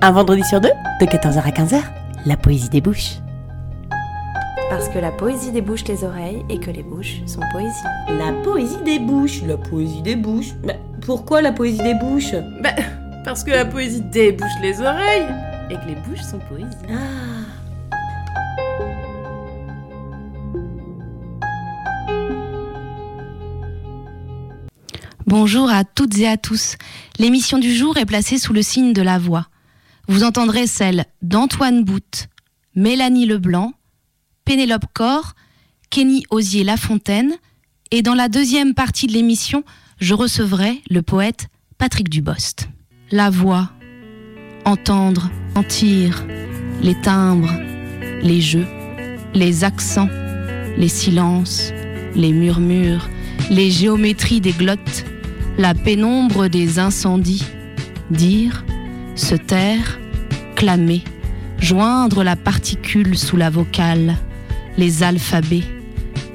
Un vendredi sur deux, de 14h à 15h, la poésie débouche. Parce que la poésie débouche les oreilles et que les bouches sont poésie. La poésie des bouches, la poésie des bouches. Bah, pourquoi la poésie des bouches? Bah, parce que la poésie débouche les oreilles et que les bouches sont poésie. Ah. Bonjour à toutes et à tous. L'émission du jour est placée sous le signe de la voix. Vous entendrez celle d'Antoine Bout, Mélanie Leblanc, Pénélope Cor, Kenny Osier Lafontaine, et dans la deuxième partie de l'émission, je recevrai le poète Patrick Dubost. La voix, entendre, sentir, les timbres, les jeux, les accents, les silences, les murmures, les géométries des glottes, la pénombre des incendies, dire, se taire, clamer, joindre la particule sous la vocale, les alphabets,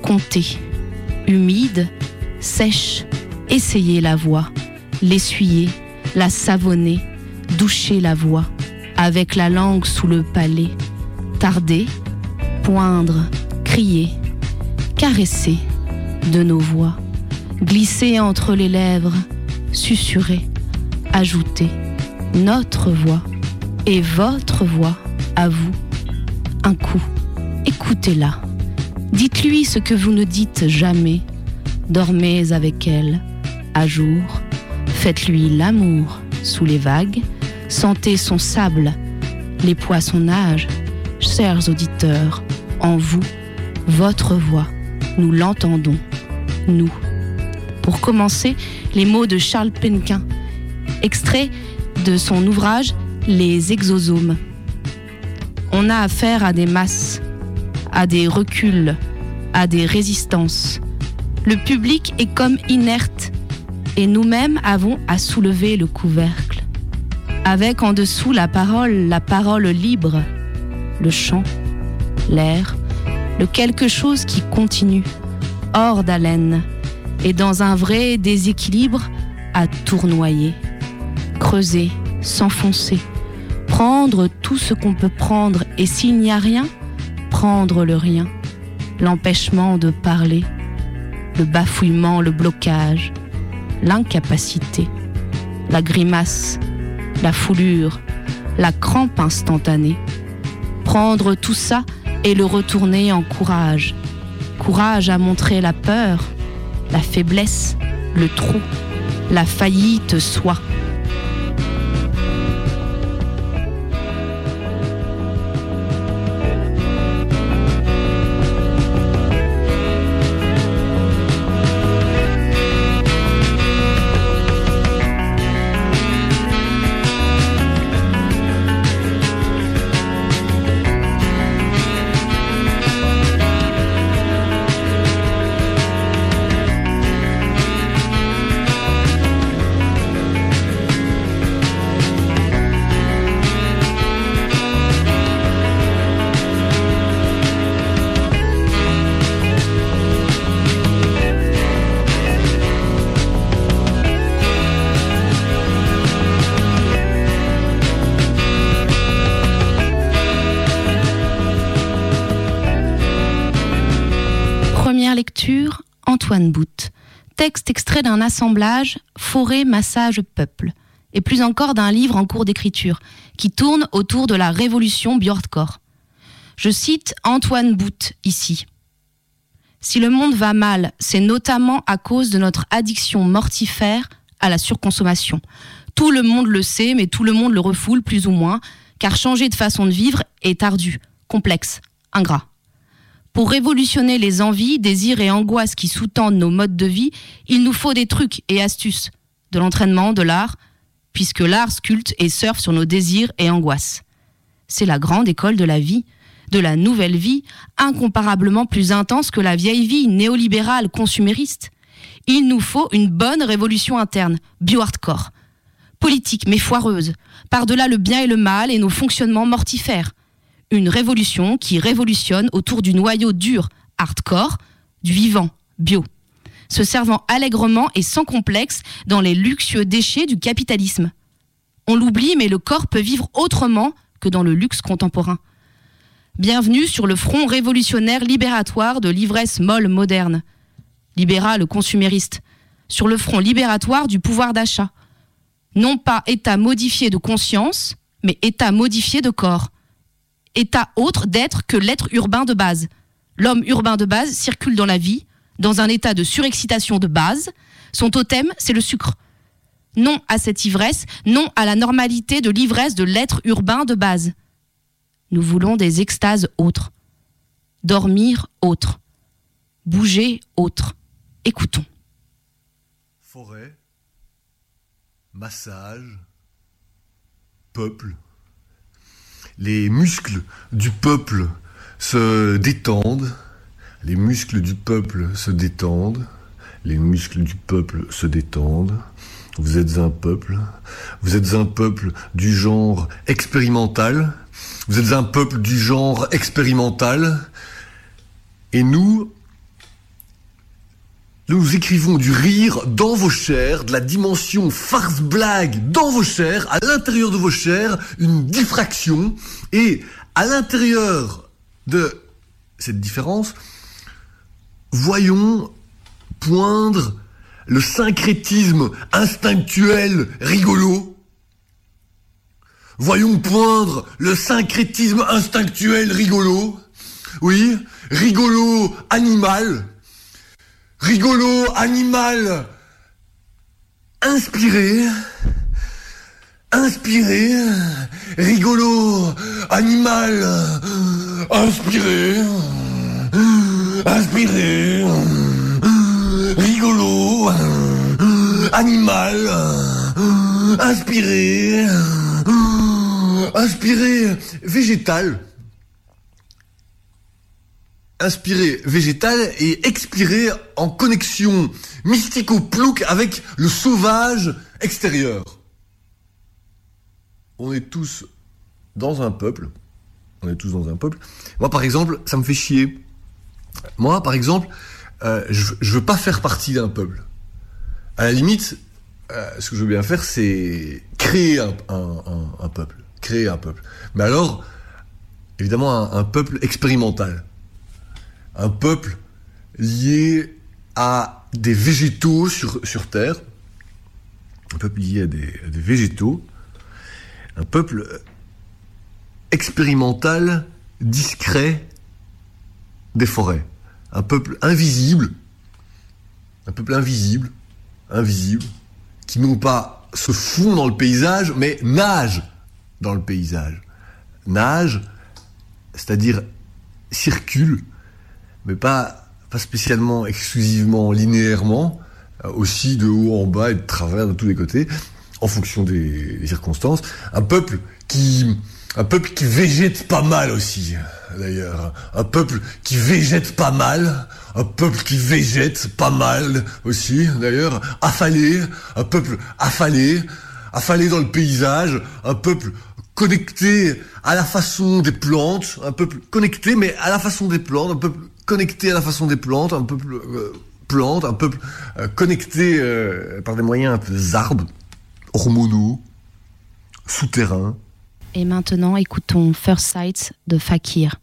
compter, humide, sèche, essayer la voix, l'essuyer, la savonner, doucher la voix, avec la langue sous le palais, tarder, poindre, crier, caresser de nos voix, glisser entre les lèvres, susurrer, ajouter notre voix et votre voix à vous. Un coup, écoutez-la. Dites-lui ce que vous ne dites jamais. Dormez avec elle, à jour. Faites-lui l'amour sous les vagues. Sentez son sable, les poissons nagent. Chers auditeurs, en vous, votre voix, nous l'entendons, nous. Pour commencer, les mots de Charles Penquin, extrait de son ouvrage Les exosomes. On a affaire à des masses, à des reculs, à des résistances. Le public est comme inerte et nous-mêmes avons à soulever le couvercle. Avec en dessous la parole, la parole libre, le chant, l'air, le quelque chose qui continue, hors d'haleine, et dans un vrai déséquilibre à tournoyer, creuser, s'enfoncer, prendre tout ce qu'on peut prendre, et s'il n'y a rien, prendre le rien, l'empêchement de parler, le bafouillement, le blocage, l'incapacité, la grimace, la foulure, la crampe instantanée. Prendre tout ça et le retourner en courage. Courage à montrer la peur, la faiblesse, le trou, la faillite soi. D'un assemblage Forêt, Massage, Peuple. Et plus encore d'un livre en cours d'écriture, qui tourne autour de la révolution Bjordkor. Je cite Antoine Bout ici. Si le monde va mal, c'est notamment à cause de notre addiction mortifère à la surconsommation. Tout le monde le sait, mais tout le monde le refoule plus ou moins, car changer de façon de vivre est ardu, complexe, ingrat. Pour révolutionner les envies, désirs et angoisses qui sous-tendent nos modes de vie, il nous faut des trucs et astuces, de l'entraînement, de l'art puisque l'art sculpte et surfe sur nos désirs et angoisses. C'est la grande école de la vie, de la nouvelle vie, incomparablement plus intense que la vieille vie néolibérale consumériste. Il nous faut une bonne révolution interne, bio-hardcore, politique mais foireuse, par-delà le bien et le mal et nos fonctionnements mortifères. Une révolution qui révolutionne autour du noyau dur, hardcore, du vivant, bio, se servant allègrement et sans complexe dans les luxueux déchets du capitalisme. On l'oublie, mais le corps peut vivre autrement que dans le luxe contemporain. Bienvenue sur le front révolutionnaire libératoire de l'ivresse molle moderne, libéral consumériste, sur le front libératoire du pouvoir d'achat. Non pas état modifié de conscience, mais état modifié de corps. État autre d'être que l'être urbain de base. L'homme urbain de base circule dans la vie, dans un état de surexcitation de base. Son totem, c'est le sucre. Non à cette ivresse, non à la normalité de l'ivresse de l'être urbain de base. Nous voulons des extases autres. Dormir autre. Bouger autre. Écoutons. Forêt, massage, peuple. Les muscles du peuple se détendent, les muscles du peuple se détendent, les muscles du peuple se détendent. Vous êtes un peuple, vous êtes un peuple du genre expérimental, vous êtes un peuple du genre expérimental, et nous, nous écrivons du rire dans vos chairs, de la dimension farce-blague dans vos chairs, à l'intérieur de vos chairs, une diffraction, et à l'intérieur de cette différence, voyons poindre le syncrétisme instinctuel rigolo. Voyons poindre le syncrétisme instinctuel rigolo. Oui, rigolo animal. Rigolo animal inspiré. Inspiré. Rigolo animal inspiré. Inspiré. Rigolo. Animal. Inspiré. Inspiré. Végétal. Inspiré végétal et expiré en connexion mystico-plouc avec le sauvage extérieur. On est tous dans un peuple. On est tous dans un peuple. Moi, par exemple, ça me fait chier. Moi, par exemple, euh, je, je veux pas faire partie d'un peuple. À la limite, euh, ce que je veux bien faire, c'est créer un, peuple. Créer un peuple. Mais alors, évidemment, un peuple expérimental. Un peuple lié à des végétaux sur, Terre. Un peuple lié à des, à des végétaux. Un peuple expérimental, discret des forêts. Un peuple invisible. Un peuple invisible. Invisible. Qui non pas se fond dans le paysage, mais nage dans le paysage. Nage, c'est-à-dire circule, mais pas, pas spécialement exclusivement linéairement, euh, aussi de haut en bas et de travers de tous les côtés, en fonction des, circonstances. Un peuple qui, un peuple qui végète pas mal aussi, d'ailleurs. Un peuple qui végète pas mal, un peuple qui végète pas mal aussi, d'ailleurs. Affalé, un peuple affalé, affalé dans le paysage, un peuple connecté à la façon des plantes, un peuple connecté mais à la façon des plantes, un peuple connecté à la façon des plantes, un peuple euh, plante, un peuple euh, connecté euh, par des moyens un peu arbres, hormonaux, souterrains. Et maintenant, écoutons First Sight de Fakir.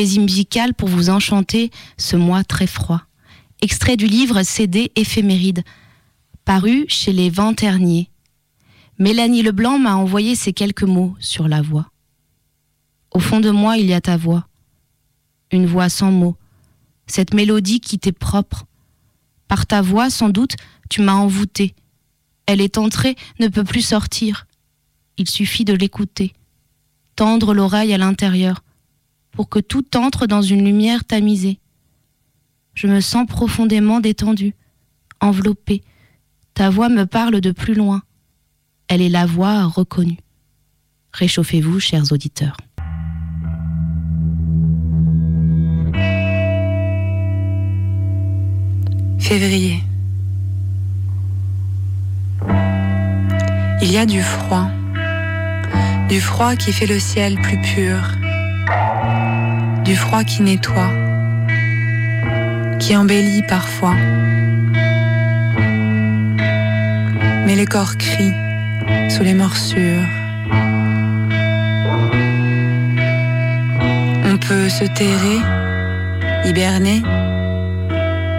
Poésie musicale pour vous enchanter ce mois très froid. Extrait du livre CD éphéméride, paru chez les Venterniers. Mélanie Leblanc m'a envoyé ces quelques mots sur la voix. Au fond de moi, il y a ta voix. Une voix sans mots. Cette mélodie qui t'est propre. Par ta voix, sans doute, tu m'as envoûté. Elle est entrée, ne peut plus sortir. Il suffit de l'écouter. Tendre l'oreille à l'intérieur pour que tout entre dans une lumière tamisée. Je me sens profondément détendue, enveloppée. Ta voix me parle de plus loin. Elle est la voix reconnue. Réchauffez-vous, chers auditeurs. Février. Il y a du froid. Du froid qui fait le ciel plus pur. Du froid qui nettoie. Qui embellit parfois. Mais les corps crient sous les morsures. On peut se terrer, hiberner,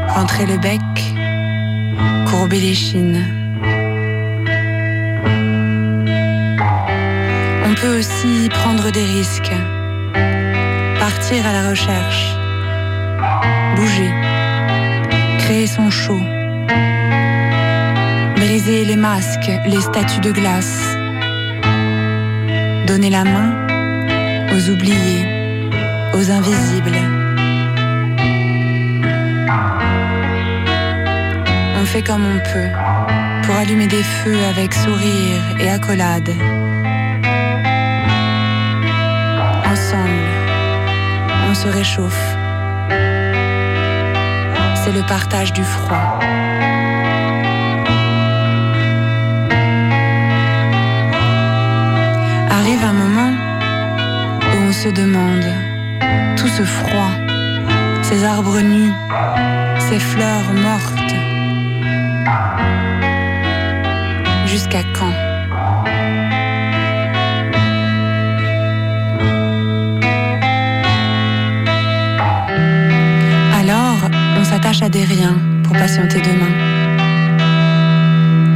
rentrer le bec, courber les chines. On peut aussi prendre des risques, partir à la recherche, bouger, créer son show, briser les masques, les statues de glace, donner la main aux oubliés, aux invisibles. On fait comme on peut pour allumer des feux avec sourire et accolade. Ensemble, réchauffe. C'est le partage du froid. Arrive un moment où on se demande tout ce froid, ces arbres nus, ces fleurs mortes. Jusqu'à quand? S'attache à des riens pour patienter demain.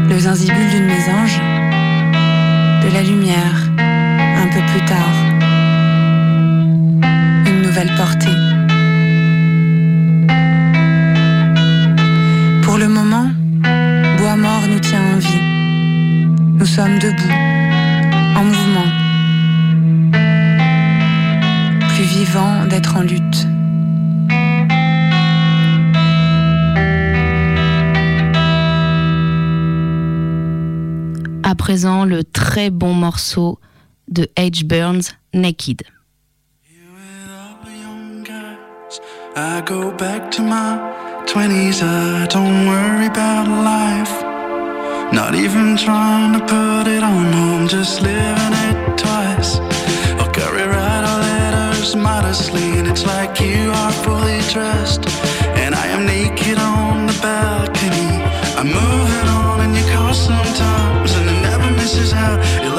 Le zinzibule d'une mésange, de la lumière, un peu plus tard. Une nouvelle portée. Pour le moment, Bois mort nous tient en vie. Nous sommes debout, en mouvement. Plus vivant d'être en lutte. Présent, le très bon morceau de H. Burns, Naked. I go back to my 20s, I don't worry about life. Not even trying to put it on, I'm just living it twice. I'll carry right our letters modestly, and it's like you are fully dressed. And I am naked on the balcony. I'm moving on, and you call sometimes, and it never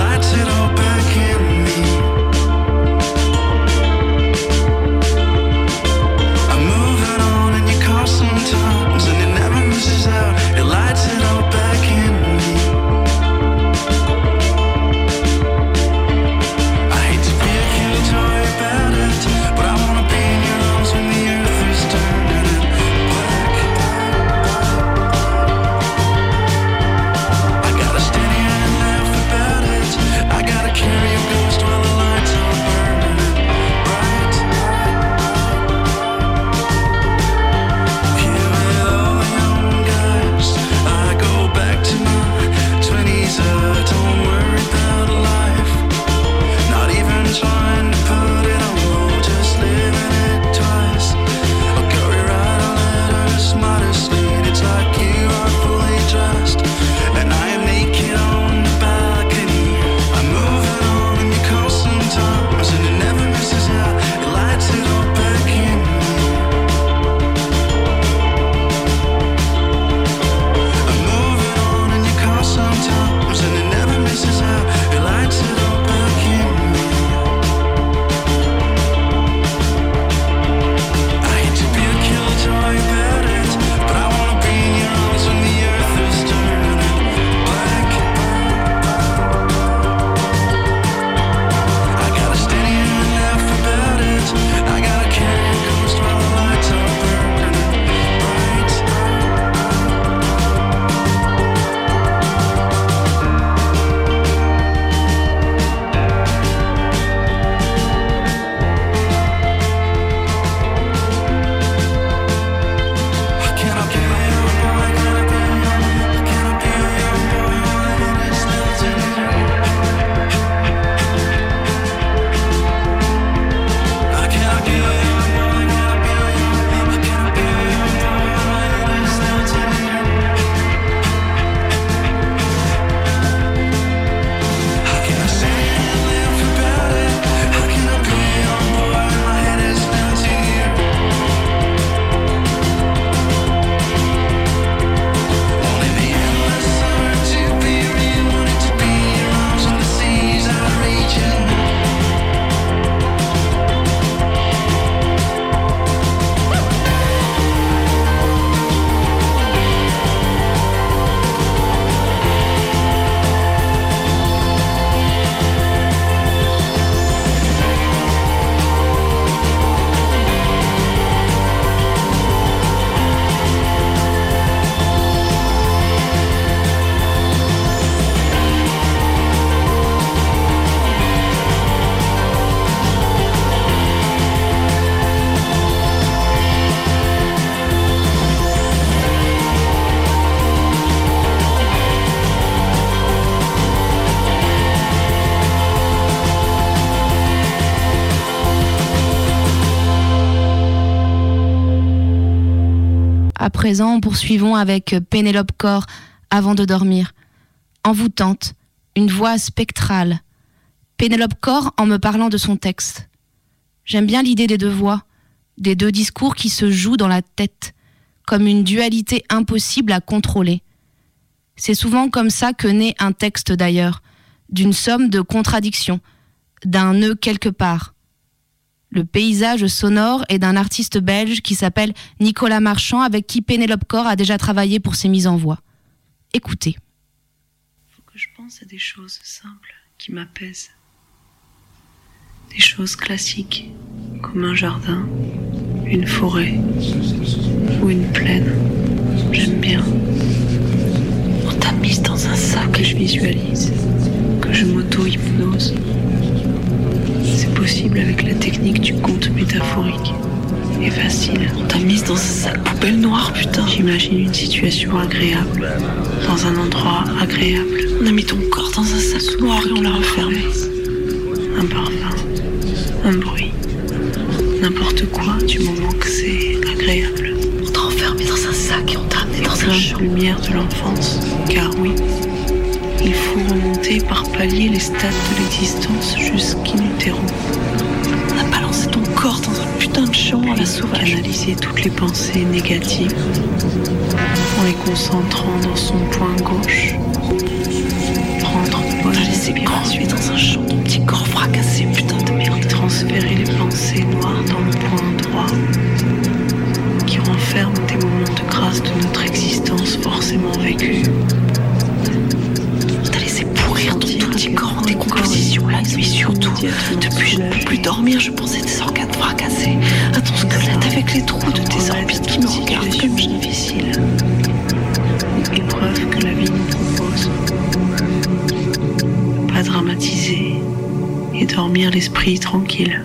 présent, poursuivons avec Pénélope Corps avant de dormir. Envoûtante, une voix spectrale. Pénélope Corps en me parlant de son texte. J'aime bien l'idée des deux voix, des deux discours qui se jouent dans la tête, comme une dualité impossible à contrôler. C'est souvent comme ça que naît un texte d'ailleurs, d'une somme de contradictions, d'un nœud quelque part. Le paysage sonore est d'un artiste belge qui s'appelle Nicolas Marchand, avec qui Pénélope Corps a déjà travaillé pour ses mises en voix. Écoutez. Faut que je pense à des choses simples qui m'apaisent. Des choses classiques, comme un jardin, une forêt ou une plaine. J'aime bien. On t'a mise dans un sac que je visualise, que je m'auto-hypnose. Possible avec la technique du conte métaphorique. Et facile. On t'a mise dans un sac poubelle noire, putain. J'imagine une situation agréable. Dans un endroit agréable. On a mis ton corps dans un sac noir et on l'a refermé. Un parfum. Un bruit. N'importe quoi du moment que c'est agréable. On t'a enfermé dans un sac et on t'a amené dans un champ. lumière de l'enfance. Car oui, il faut remonter par palier les stades de l'existence jusqu'in utero. On a balancé ton corps dans un putain de champ à la sauvage. Analyser toutes les pensées négatives en les concentrant dans son point gauche. Prendre bonne respiration dans un champ, ton petit corps fracassé, putain de merde. Et transférer les pensées noires dans le point droit qui renferme des moments de grâce de notre existence forcément vécus. Depuis je ne peux plus dormir, je pensais à tes organes fracassés, à ton squelette avec les trous de tes orbites qui me regardent comme difficile. Épreuve que la vie nous propose. Pas dramatiser et dormir l'esprit tranquille.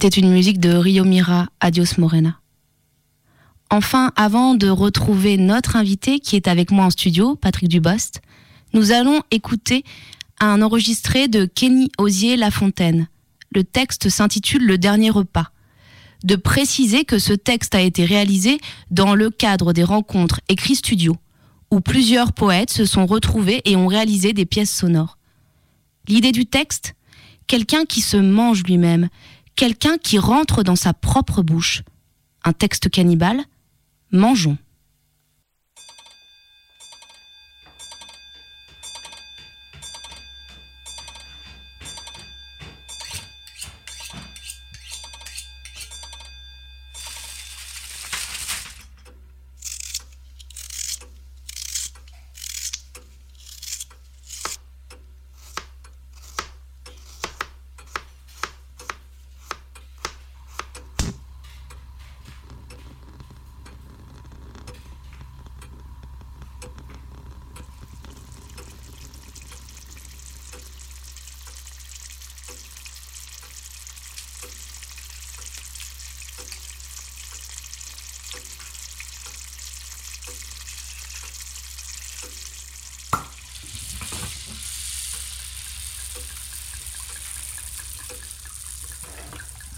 C'était une musique de Rio Mira, Adios Morena. Enfin, avant de retrouver notre invité qui est avec moi en studio, Patrick Dubost, nous allons écouter un enregistré de Kenny Osier Lafontaine. Le texte s'intitule Le dernier repas. De préciser que ce texte a été réalisé dans le cadre des rencontres écrits studio, où plusieurs poètes se sont retrouvés et ont réalisé des pièces sonores. L'idée du texte? Quelqu'un qui se mange lui-même, quelqu'un qui rentre dans sa propre bouche. Un texte cannibale Mangeons.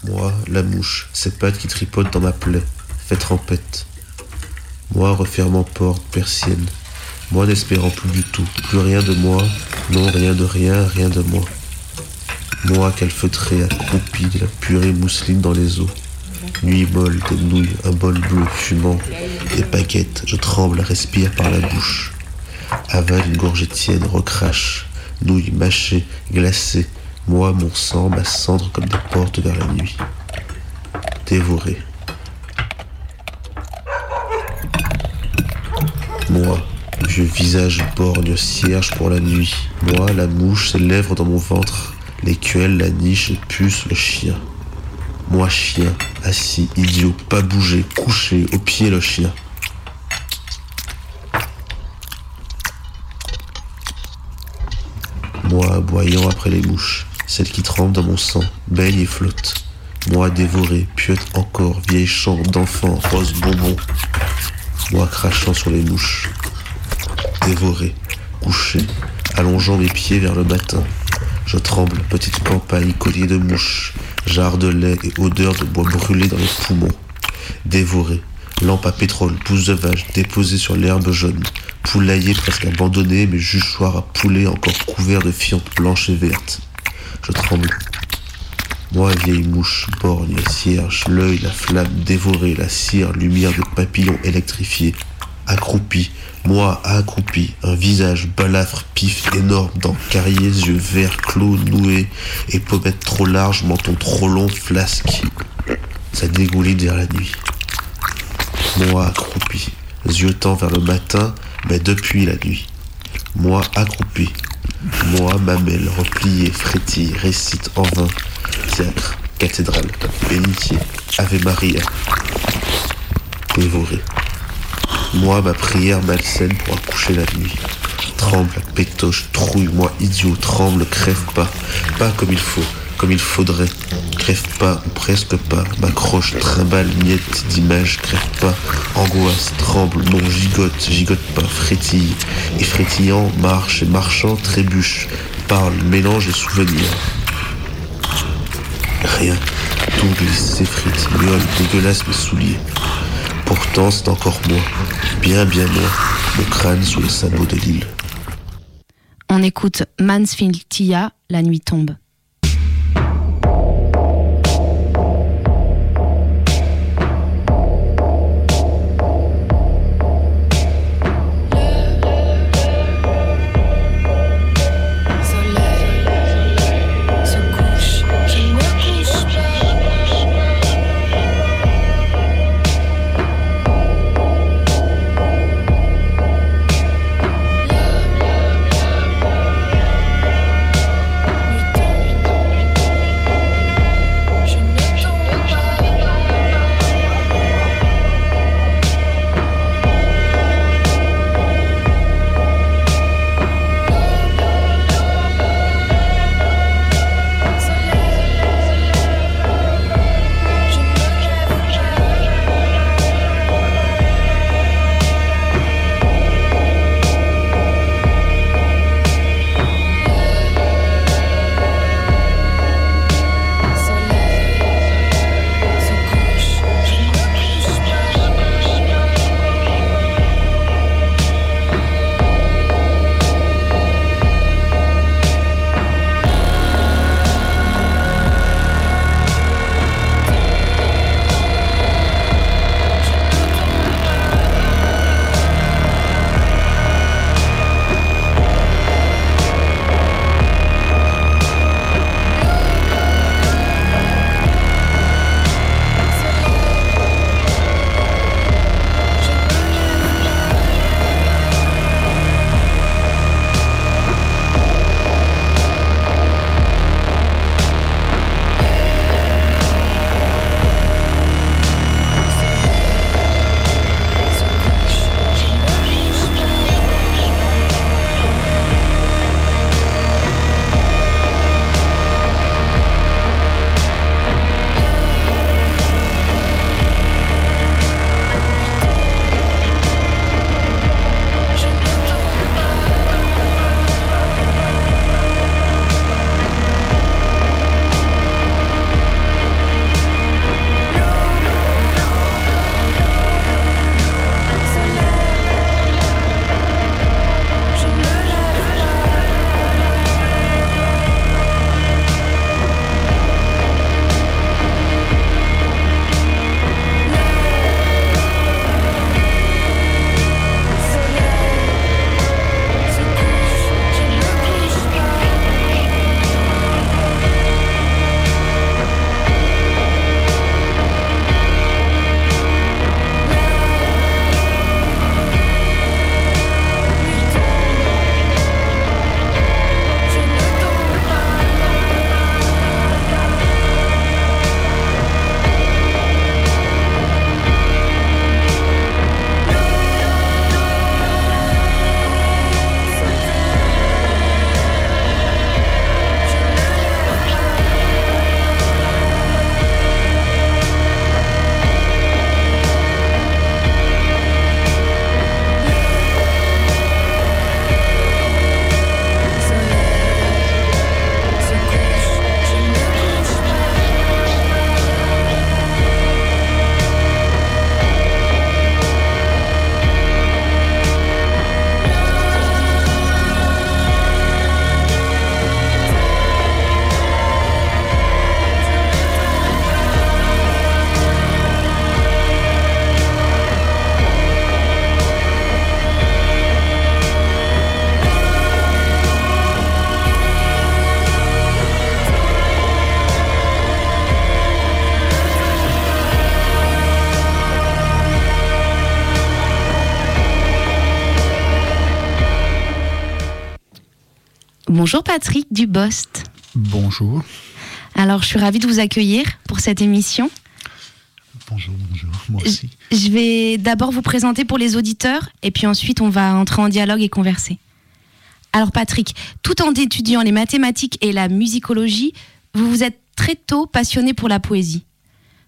Moi, mouche, cette patte qui tripote dans ma plaie, fait trempette. Moi, refermant porte, persienne. Moi, n'espérant plus du tout, plus rien de moi, non, rien de rien, rien de moi. Moi, calfeutré, accroupi, de la purée mousseline dans les os. Nuit molle, des nouilles, un bol bleu fumant, des baguettes, je tremble, respire par la bouche. Avale une gorgée tiède, recrache, nouilles mâchées, glacées, moi, mon sang, ma cendre comme des portes vers la nuit. Dévoré. Moi, vieux visage borgne, cierge pour la nuit. Moi, la mouche, ses lèvres dans mon ventre, l'écuelle, la niche, le puce, le chien. Moi, chien, assis, idiot, pas bouger, couché, au pied le chien. Moi, aboyant après les mouches, celle qui tremble dans mon sang, baigne et flotte. Moi, dévoré, piote encore, vieille chambre d'enfant, rose bonbon. Moi, crachant sur les mouches. Dévoré, couché, allongeant mes pieds vers le matin. Je tremble, petite campagne, collier de mouches, jarre de lait et odeur de bois brûlé dans les poumons. Dévoré, lampe à pétrole, pousse de vache déposée sur l'herbe jaune, poulailler presque abandonné, mais juchoir à poulet encore couvert de fientes blanches et vertes. Je tremble. Moi, vieille mouche, borgne, cierge, l'œil, la flamme dévorée, la cire, lumière de papillons électrifiés, accroupi, moi accroupi, un visage balafre, pif, énorme, dents carriées, yeux verts, clos, noués, et pommettes trop larges, menton trop long, flasque. Ça dégouline vers la nuit. Moi accroupi, yeux vers le matin, mais depuis la nuit. Moi accroupi, moi mamelle, repliée, frétille, récite en vain, théâtre, cathédrale, bénitier, Ave Maria, dévoré. Moi, ma prière malsaine pour accoucher la nuit. Tremble, pétoche, trouille, moi idiot, tremble, crève pas, pas comme il faut, comme il faudrait. Crève pas presque pas, m'accroche, trimballe, miette d'image, crève pas, angoisse, tremble, non, gigote, gigote pas, frétille, et frétillant, marche et marchant, trébuche, parle, mélange et souvenirs. Rien, tout glisse, s'effrite, miaule, dégueulasse mes souliers. Pourtant, c'est encore moi, bien bien moi, le crâne sous le sabot de l'île. On écoute Mansfield Tia, La nuit tombe. Bonjour Patrick Dubost. Bonjour. Alors, je suis ravie de vous accueillir pour cette émission. Bonjour, bonjour, moi aussi. Je vais d'abord vous présenter pour les auditeurs et puis ensuite on va entrer en dialogue et converser. Alors Patrick, tout en étudiant les mathématiques et la musicologie, vous vous êtes très tôt passionné pour la poésie.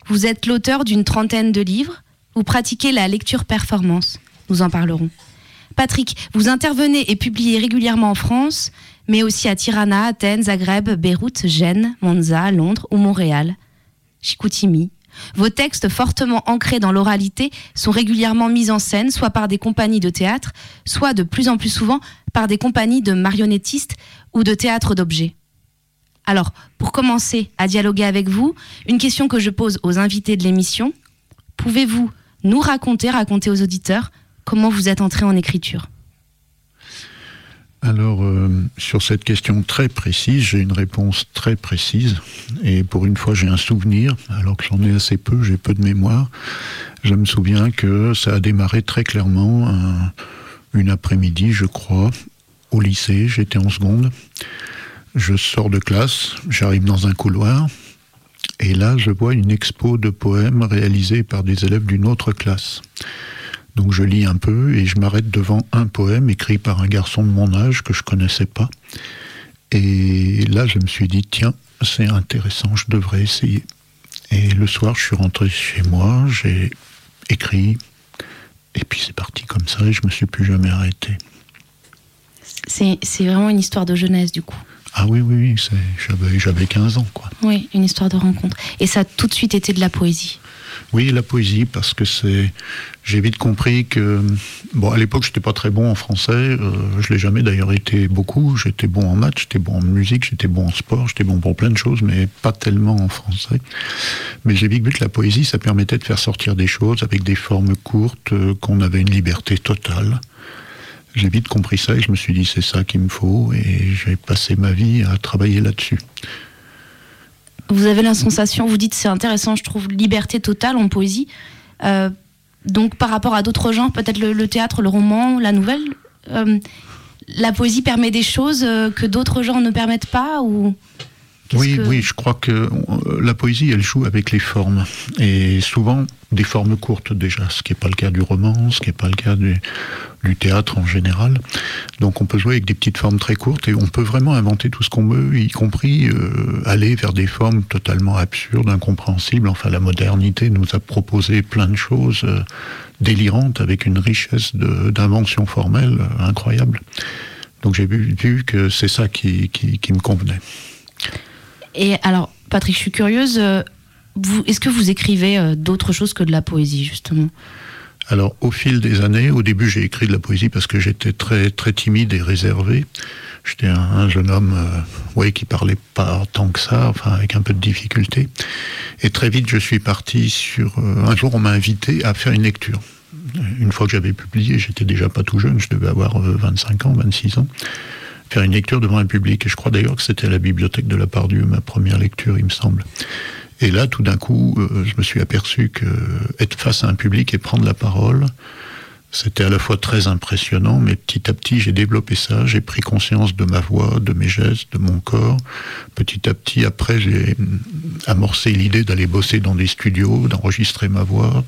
Vous êtes l'auteur d'une trentaine de livres, vous pratiquez la lecture performance, nous en parlerons. Patrick, vous intervenez et publiez régulièrement en France, mais aussi à Tirana, Athènes, Zagreb, Beyrouth, Gênes, Monza, Londres ou Montréal. Chicoutimi. Vos textes fortement ancrés dans l'oralité sont régulièrement mis en scène, soit par des compagnies de théâtre, soit de plus en plus souvent par des compagnies de marionnettistes ou de théâtre d'objets. Alors, pour commencer à dialoguer avec vous, une question que je pose aux invités de l'émission. Pouvez-vous nous raconter, raconter aux auditeurs, comment vous êtes entré en écriture? Alors, euh, sur cette question très précise, j'ai une réponse très précise. Et pour une fois, j'ai un souvenir, alors que j'en ai assez peu, j'ai peu de mémoire. Je me souviens que ça a démarré très clairement une après-midi, je crois, au lycée. J'étais en seconde. Je sors de classe, j'arrive dans un couloir. Et là, je vois une expo de poèmes réalisés par des élèves d'une autre classe. Donc je lis un peu et je m'arrête devant un poème écrit par un garçon de mon âge que je connaissais pas. Et là, je me suis dit, tiens, c'est intéressant, je devrais essayer. Et le soir, je suis rentré chez moi, j'ai écrit, et puis c'est parti comme ça, et je me suis plus jamais arrêté. C'est vraiment une histoire de jeunesse, du coup. Ah oui, oui, oui j'avais 15 ans, quoi. Oui, une histoire de rencontre. Et ça a tout de suite été de la poésie. Oui, la poésie, parce que c'est. J'ai vite compris que. Bon, à l'époque, j'étais pas très bon en français. Euh, je l'ai jamais d'ailleurs été beaucoup. J'étais bon en maths, j'étais bon en musique, j'étais bon en sport, j'étais bon pour plein de choses, mais pas tellement en français. Mais j'ai vite vu que la poésie, ça permettait de faire sortir des choses avec des formes courtes, euh, qu'on avait une liberté totale. J'ai vite compris ça et je me suis dit c'est ça qu'il me faut et j'ai passé ma vie à travailler là-dessus vous avez la sensation, vous dites c'est intéressant, je trouve, liberté totale en poésie. Euh, donc par rapport à d'autres genres, peut-être le, théâtre, le roman, la nouvelle, euh, la poésie permet des choses euh, que d'autres genres ne permettent pas ou oui, oui, je crois que la poésie, elle joue avec les formes. Et souvent, des formes courtes déjà, ce qui n'est pas le cas du roman, ce qui n'est pas le cas du, théâtre en général. Donc on peut jouer avec des petites formes très courtes et on peut vraiment inventer tout ce qu'on veut, y compris euh, aller vers des formes totalement absurdes, incompréhensibles. Enfin, la modernité nous a proposé plein de choses euh, délirantes avec une richesse d'inventions formelles euh, incroyable. Donc j'ai vu, que c'est ça qui, qui me convenait. Et alors, Patrick, je suis curieuse, est-ce que vous écrivez euh, d'autres choses que de la poésie, justement? Alors, au fil des années, au début, j'ai écrit de la poésie parce que j'étais très, très timide et réservé. J'étais un, jeune homme, euh, ouais, qui parlait pas tant que ça, enfin, avec un peu de difficulté. Et très vite, je suis parti sur. Euh, un jour, on m'a invité à faire une lecture. Une fois que j'avais publié, j'étais déjà pas tout jeune, je devais avoir 25 ans, 26 ans. Faire une lecture devant un public. Et je crois d'ailleurs que c'était la bibliothèque de la Pardieu, ma première lecture, il me semble. Et là, tout d'un coup, euh, je me suis aperçu que être face à un public et prendre la parole, c'était à la fois très impressionnant, mais petit à petit, j'ai développé ça, j'ai pris conscience de ma voix, de mes gestes, de mon corps. Petit à petit, après, j'ai amorcé l'idée d'aller bosser dans des studios, d'enregistrer ma voix.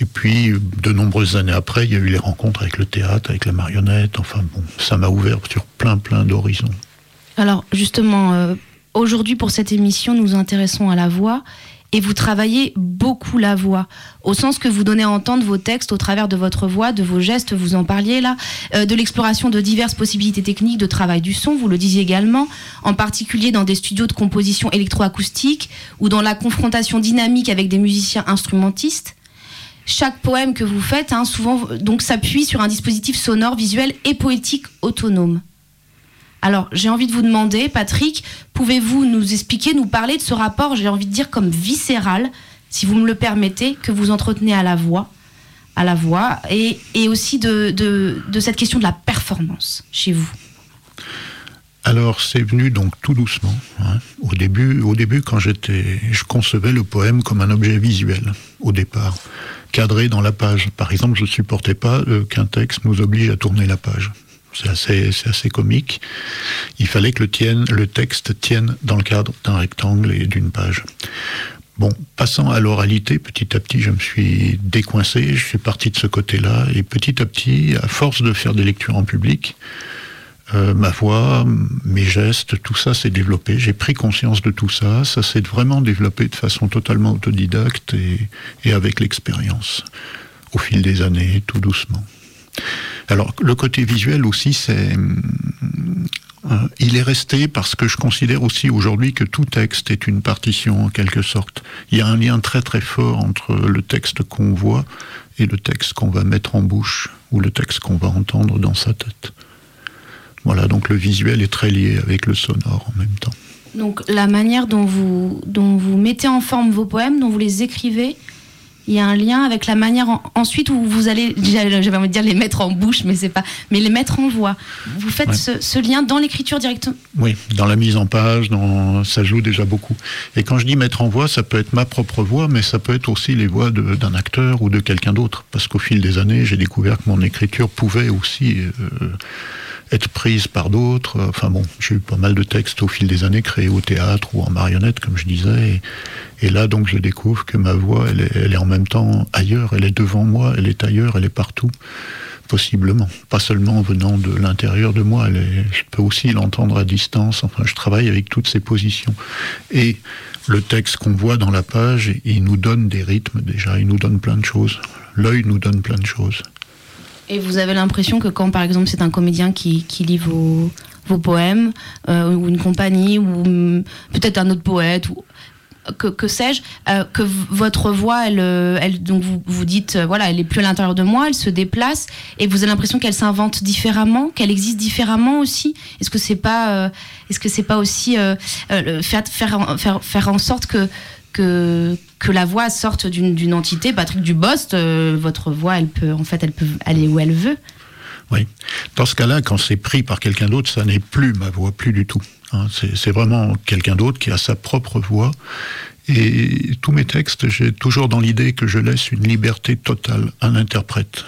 Et puis, de nombreuses années après, il y a eu les rencontres avec le théâtre, avec la marionnette. Enfin bon, ça m'a ouvert sur plein, plein d'horizons. Alors, justement, euh, Aujourd'hui, pour cette émission, nous nous intéressons à la voix et vous travaillez beaucoup la voix, au sens que vous donnez à entendre vos textes au travers de votre voix, de vos gestes, vous en parliez là, euh, de l'exploration de diverses possibilités techniques de travail du son, vous le disiez également, en particulier dans des studios de composition électroacoustique ou dans la confrontation dynamique avec des musiciens instrumentistes. Chaque poème que vous faites, hein, souvent, donc s'appuie sur un dispositif sonore, visuel et poétique autonome. Alors, j'ai envie de vous demander, Patrick, pouvez-vous nous expliquer, nous parler de ce rapport, j'ai envie de dire comme viscéral, si vous me le permettez, que vous entretenez à la voix, à la voix, et, aussi de, cette question de la performance chez vous? Alors c'est venu donc tout doucement. Hein. Au début, au début, quand j'étais, je concevais le poème comme un objet visuel au départ, cadré dans la page. Par exemple, je ne supportais pas euh, qu'un texte nous oblige à tourner la page C'est assez, assez comique. Il fallait que le, tienne, le texte tienne dans le cadre d'un rectangle et d'une page. Bon, passant à l'oralité, petit à petit, je me suis décoincé, je suis parti de ce côté-là, et petit à petit, à force de faire des lectures en public, euh, ma voix, mes gestes, tout ça s'est développé. J'ai pris conscience de tout ça. Ça s'est vraiment développé de façon totalement autodidacte et, avec l'expérience, au fil des années, tout doucement. Alors, le côté visuel aussi, c'est. euh, il est resté parce que je considère aussi aujourd'hui que tout texte est une partition en quelque sorte. Il y a un lien très très fort entre le texte qu'on voit et le texte qu'on va mettre en bouche ou le texte qu'on va entendre dans sa tête. Voilà, donc le visuel est très lié avec le sonore en même temps. Donc la manière dont vous, dont vous mettez en forme vos poèmes, dont vous les écrivez, il y a un lien avec la manière en- ensuite où vous allez, j'avais envie de dire les mettre en bouche, mais c'est pas, mais les mettre en voix. Vous faites Ouais. ce, ce lien dans l'écriture directement? Oui, dans la mise en page, dans... ça joue déjà beaucoup. Et quand je dis mettre en voix, ça peut être ma propre voix, mais ça peut être aussi les voix d'un acteur ou de quelqu'un d'autre. Parce qu'au fil des années, j'ai découvert que mon écriture pouvait aussi euh, être prise par d'autres. Enfin bon, j'ai eu pas mal de textes au fil des années créés au théâtre ou en marionnette, comme je disais. Et, là, donc, je découvre que ma voix, elle est, elle est en même temps ailleurs, elle est devant moi, elle est ailleurs, elle est partout possiblement. Pas seulement venant de l'intérieur de moi, elle est- je peux aussi l'entendre à distance. Enfin, je travaille avec toutes ces positions. Et le texte qu'on voit dans la page, il nous donne des rythmes déjà, il nous donne plein de choses. L'œil nous donne plein de choses. Et vous avez l'impression que quand, par exemple, c'est un comédien qui, lit vos, vos poèmes, euh, ou une compagnie, ou peut-être un autre poète, ou que, que sais-je, euh, que votre voix, elle, euh, elle, donc vous vous dites, voilà, elle est plus à l'intérieur de moi, elle se déplace, et vous avez l'impression qu'elle s'invente différemment, qu'elle existe différemment aussi? Est-ce que c'est pas, est-ce que c'est pas aussi faire, faire, faire, faire en sorte que que, la voix sorte d'une entité, Patrick Dubost, euh, votre voix, elle peut, en fait, elle peut aller où elle veut. Oui. Dans ce cas-là, quand c'est pris par quelqu'un d'autre, ça n'est plus ma voix, plus du tout. hein. c'est vraiment quelqu'un d'autre qui a sa propre voix. Et tous mes textes, j'ai toujours dans l'idée que je laisse une liberté totale à l'interprète.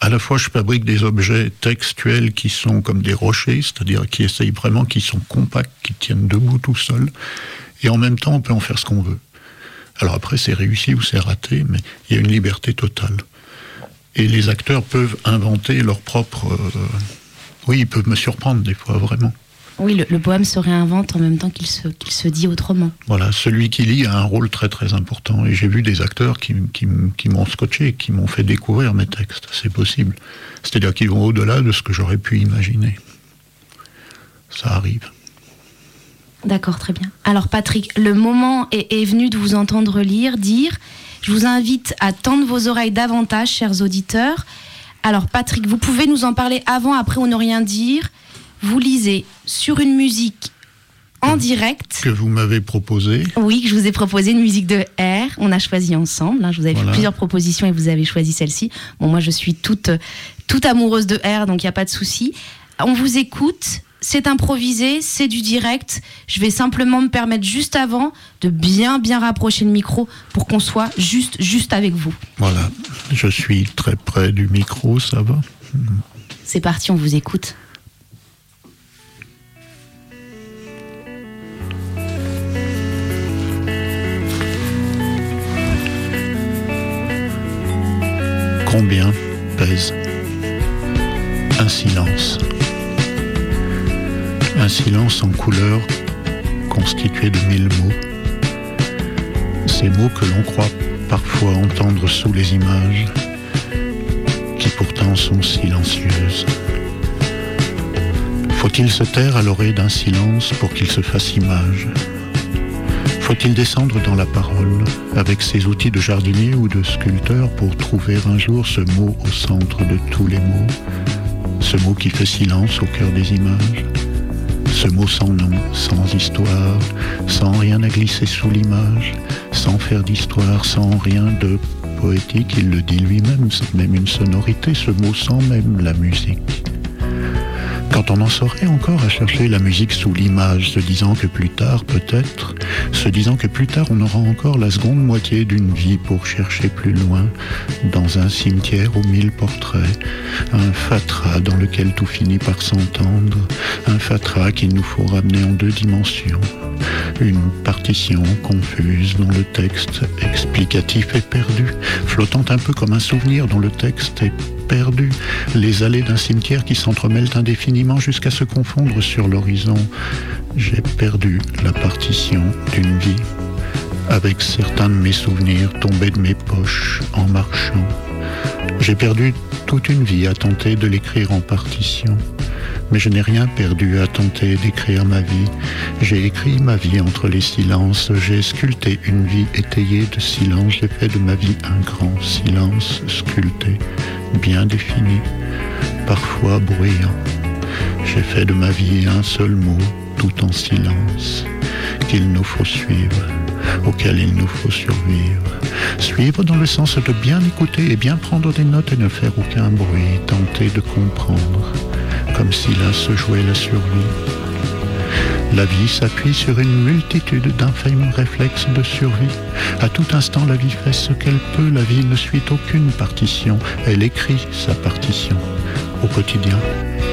À la fois, je fabrique des objets textuels qui sont comme des rochers, c'est-à-dire qui essayent vraiment, qui sont compacts, qui tiennent debout tout seuls. Et en même temps, on peut en faire ce qu'on veut. Alors après, c'est réussi ou c'est raté, mais il y a une liberté totale. Et les acteurs peuvent inventer leur propre. euh, Oui, ils peuvent me surprendre des fois, vraiment. Oui, le, le poème se réinvente en même temps qu'il se, qu'il se dit autrement. Voilà, celui qui lit a un rôle très très important. Et j'ai vu des acteurs qui, qui, qui m'ont scotché, qui m'ont fait découvrir mes textes. C'est possible. C'est-à-dire qu'ils vont au-delà de ce que j'aurais pu imaginer. Ça arrive. D'accord, très bien. Alors Patrick, le moment est, est venu de vous entendre lire, dire. Je vous invite à tendre vos oreilles davantage, chers auditeurs. Alors Patrick, vous pouvez nous en parler avant, après ou ne rien dire. Vous lisez sur une musique en direct. Que vous m'avez proposé. Oui, que je vous ai proposé une musique de R. On a choisi ensemble. hein. Je vous avais Voilà. fait plusieurs propositions et vous avez choisi celle-ci. Bon, moi, je suis toute, toute amoureuse de R, donc il n'y a pas de souci. On vous écoute. C'est improvisé, c'est du direct. Je vais simplement me permettre juste avant de bien bien rapprocher le micro pour qu'on soit juste juste avec vous. Voilà, je suis très près du micro, ça va C'est parti, on vous écoute. Combien pèse un silence? Un silence en couleur constitué de mille mots. Ces mots que l'on croit parfois entendre sous les images, qui pourtant sont silencieuses. Faut-il se taire à l'oreille d'un silence pour qu'il se fasse image? Faut-il descendre dans la parole avec ses outils de jardinier ou de sculpteur pour trouver un jour ce mot au centre de tous les mots? Ce mot qui fait silence au cœur des images? Ce mot sans nom, sans histoire, sans rien à glisser sous l'image, sans faire d'histoire, sans rien de poétique, il le dit lui-même, même une sonorité, ce mot sans même la musique. Quand on en saurait encore à chercher la musique sous l'image, se disant que plus tard, peut-être, se disant que plus tard on aura encore la seconde moitié d'une vie pour chercher plus loin, dans un cimetière aux mille portraits, un fatras dans lequel tout finit par s'entendre, un fatras qu'il nous faut ramener en deux dimensions, une partition confuse dont le texte explicatif est perdu, flottant un peu comme un souvenir dont le texte est perdu, les allées d'un cimetière qui s'entremêlent indéfiniment jusqu'à se confondre sur l'horizon. J'ai perdu la partition d'une vie, avec certains de mes souvenirs tombés de mes poches en marchant. J'ai perdu toute une vie à tenter de l'écrire en partition. Mais je n'ai rien perdu à tenter d'écrire ma vie. J'ai écrit ma vie entre les silences. J'ai sculpté une vie étayée de silence. J'ai fait de ma vie un grand silence sculpté, bien défini, parfois bruyant. J'ai fait de ma vie un seul mot, tout en silence, qu'il nous faut suivre, auquel il nous faut survivre. Suivre dans le sens de bien écouter et bien prendre des notes et ne faire aucun bruit, tenter de comprendre, comme si là se jouait la survie. La vie s'appuie sur une multitude d'infâmes réflexes de survie. À tout instant, la vie fait ce qu'elle peut. La vie ne suit aucune partition. Elle écrit sa partition au quotidien,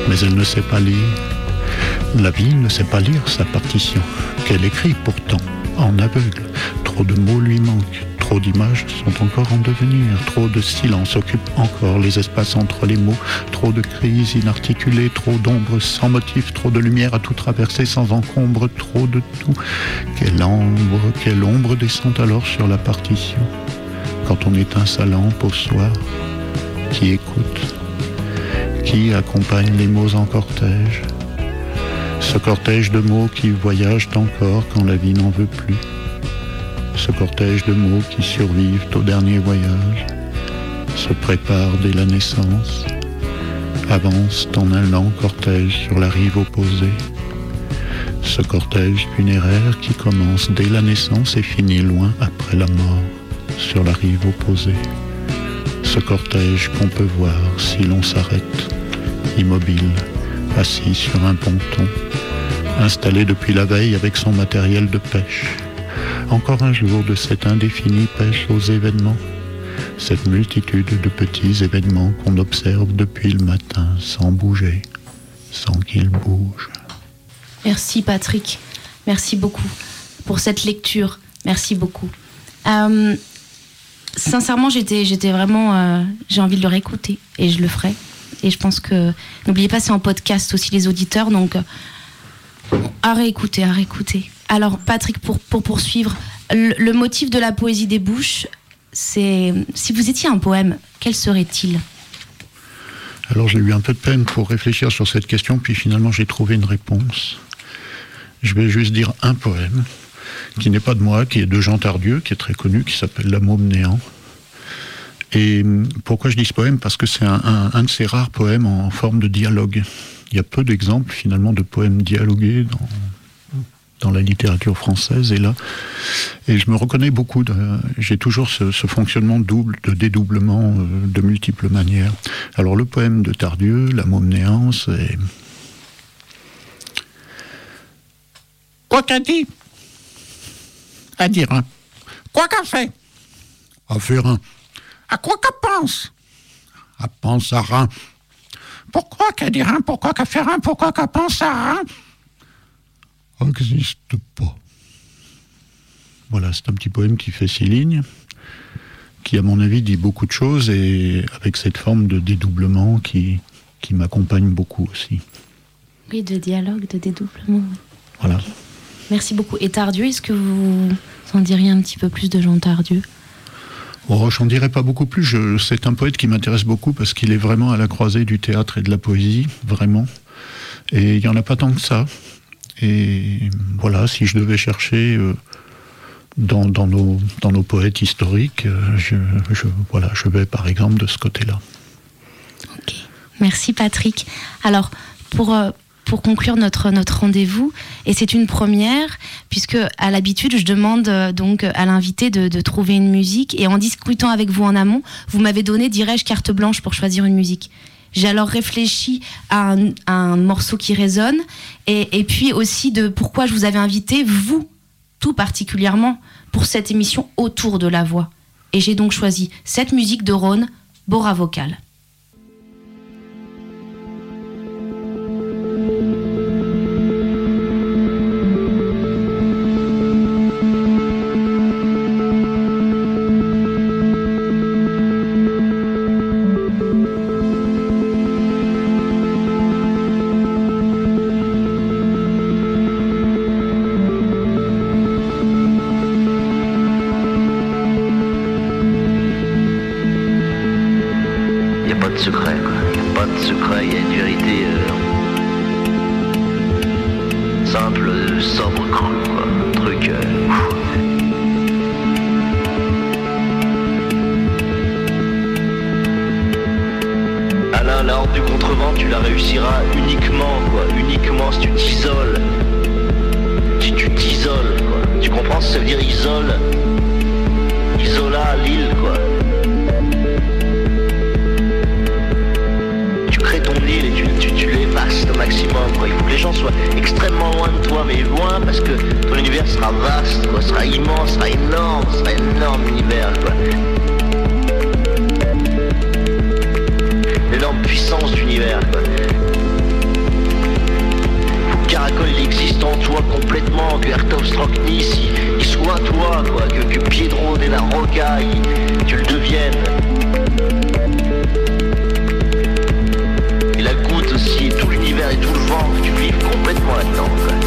mais elle ne sait pas lire. La vie ne sait pas lire sa partition, qu'elle écrit pourtant en aveugle. Trop de mots lui manquent, trop d'images sont encore en devenir, trop de silence occupe encore les espaces entre les mots, trop de crises inarticulées, trop d'ombres sans motif, trop de lumière à tout traverser sans encombre, trop de tout. Quelle ombre, quelle ombre descend alors sur la partition quand on éteint sa lampe au soir Qui écoute Qui accompagne les mots en cortège ce cortège de mots qui voyagent encore quand la vie n'en veut plus. Ce cortège de mots qui survivent au dernier voyage, se préparent dès la naissance, avancent en un lent cortège sur la rive opposée. Ce cortège funéraire qui commence dès la naissance et finit loin après la mort, sur la rive opposée. Ce cortège qu'on peut voir si l'on s'arrête, immobile, assis sur un ponton, installé depuis la veille avec son matériel de pêche. Encore un jour de cette indéfinie pêche aux événements, cette multitude de petits événements qu'on observe depuis le matin sans bouger, sans qu'ils bougent. Merci Patrick, merci beaucoup pour cette lecture, merci beaucoup. Euh, sincèrement, j'étais, vraiment, euh, j'ai envie de le réécouter et je le ferai. Et je pense que n'oubliez pas, c'est en podcast aussi les auditeurs, donc euh, à réécouter, à réécouter. Alors Patrick, pour, pour poursuivre, le, motif de la poésie des bouches, c'est si vous étiez un poème, quel serait-il? Alors j'ai eu un peu de peine pour réfléchir sur cette question, puis finalement j'ai trouvé une réponse. Je vais juste dire un poème qui n'est pas de moi, qui est de Jean Tardieu, qui est très connu, qui s'appelle La néant. Et pourquoi je dis ce poème? Parce que c'est un, un, un, de ces rares poèmes en forme de dialogue. Il y a peu d'exemples finalement de poèmes dialogués dans, dans la littérature française et là. Et je me reconnais beaucoup. J'ai toujours ce, ce, fonctionnement double, de dédoublement euh, de multiples manières. Alors le poème de Tardieu, La môme néant, c'est... Quoi qu'a dit À dire un. Quoi qu'a fait À faire un. À quoi qu'a pense À pense à rien. Pourquoi qu'a dire un Pourquoi qu'a faire un Pourquoi qu'a pense à rien N'existe pas. Voilà, c'est un petit poème qui fait six lignes, qui à mon avis dit beaucoup de choses et avec cette forme de dédoublement qui, qui m'accompagne beaucoup aussi. Oui, de dialogue, de dédoublement. Voilà. Okay. Merci beaucoup. Et Tardieu, est-ce que vous en diriez un petit peu plus de Jean Tardieu? Oh, j'en dirais pas beaucoup plus. C'est un poète qui m'intéresse beaucoup parce qu'il est vraiment à la croisée du théâtre et de la poésie, vraiment. Et il n'y en a pas tant que ça. Et voilà, si je devais chercher euh, dans, dans, nos, dans nos poètes historiques, euh, je, voilà, je vais par exemple de ce côté-là. Ok, merci Patrick. Alors, pour, euh, pour conclure notre, notre rendez-vous, et c'est une première, puisque à l'habitude, je demande donc à l'invité de, trouver une musique, et en discutant avec vous en amont, vous m'avez donné, dirais-je, carte blanche pour choisir une musique. J'ai alors réfléchi à un, morceau qui résonne et, et puis aussi de pourquoi je vous avais invité, vous, tout particulièrement, pour cette émission autour de la voix. Et j'ai donc choisi cette musique de Rhône, Bora Vocal. Loin mais loin parce que ton univers sera vaste, quoi, sera immense, sera énorme, sera énorme univers. Quoi. L'énorme puissance d'univers. Quoi. Caracol il existe en toi complètement, que Ertov Nice il, soit toi, quoi, que, que Piedro de la Roca tu le deviennes. Et tout l'univers et tout le vent, tu vives complètement là-dedans.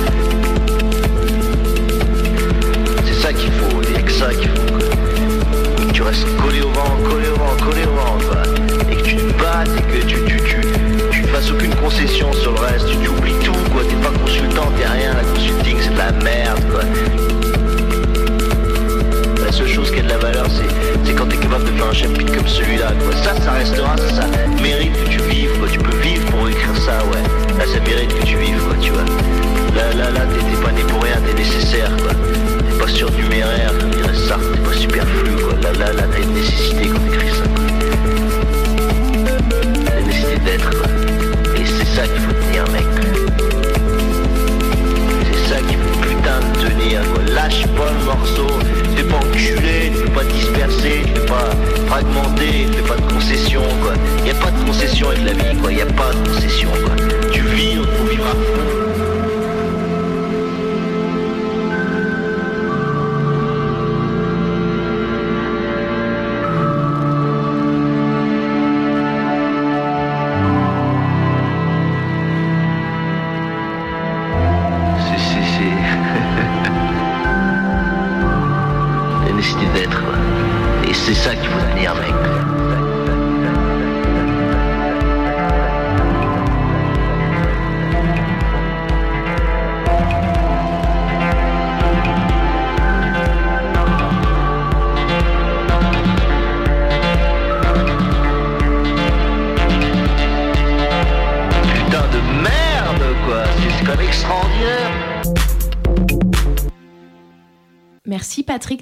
Que tu restes collé au vent, collé au vent, collé au vent. quoi. Et que tu te battes et que tu, tu, tu, tu ne fasses aucune concession sur le reste. Tu, tu oublies tout, quoi. T'es pas consultant, t'es rien. La consulting, c'est de la merde, quoi. La seule chose qui a de la valeur, c'est, c'est quand tu es capable de faire un chapitre comme celui-là. Quoi. Ça, ça restera, ça, ça mérite que tu vives. Quoi. Tu peux vivre pour écrire ça, ouais. Là, ça mérite que tu vives, quoi, tu vois. Là, là, là, t'es, t'es pas né pour rien, t'es nécessaire, quoi. T'es pas surnuméraire, superflu, quoi. Là, nécessité quand t'écris ça, une nécessité d'être. Et c'est ça qu'il faut tenir, mec. C'est ça qu'il faut putain de tenir, quoi. Lâche pas le morceau. Tu pas enculer, tu pas disperser, tu pas fragmenter, tu pas de concession, quoi. Y a pas de concession avec la vie, quoi. Y a pas de concession, quoi. Tu vis, on faut vivre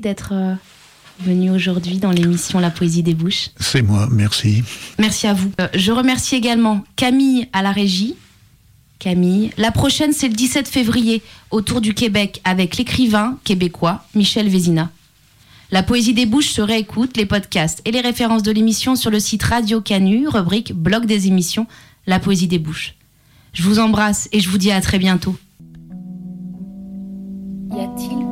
d'être euh, venu aujourd'hui dans l'émission La Poésie des Bouches. C'est moi, merci. Merci à vous. Euh, je remercie également Camille à la régie. Camille. La prochaine, c'est le 17 février, autour du Québec, avec l'écrivain québécois Michel Vézina. La poésie des bouches se réécoute, les podcasts et les références de l'émission sur le site Radio Canu, rubrique Blog des émissions, La poésie des bouches. Je vous embrasse et je vous dis à très bientôt. Y a-t-il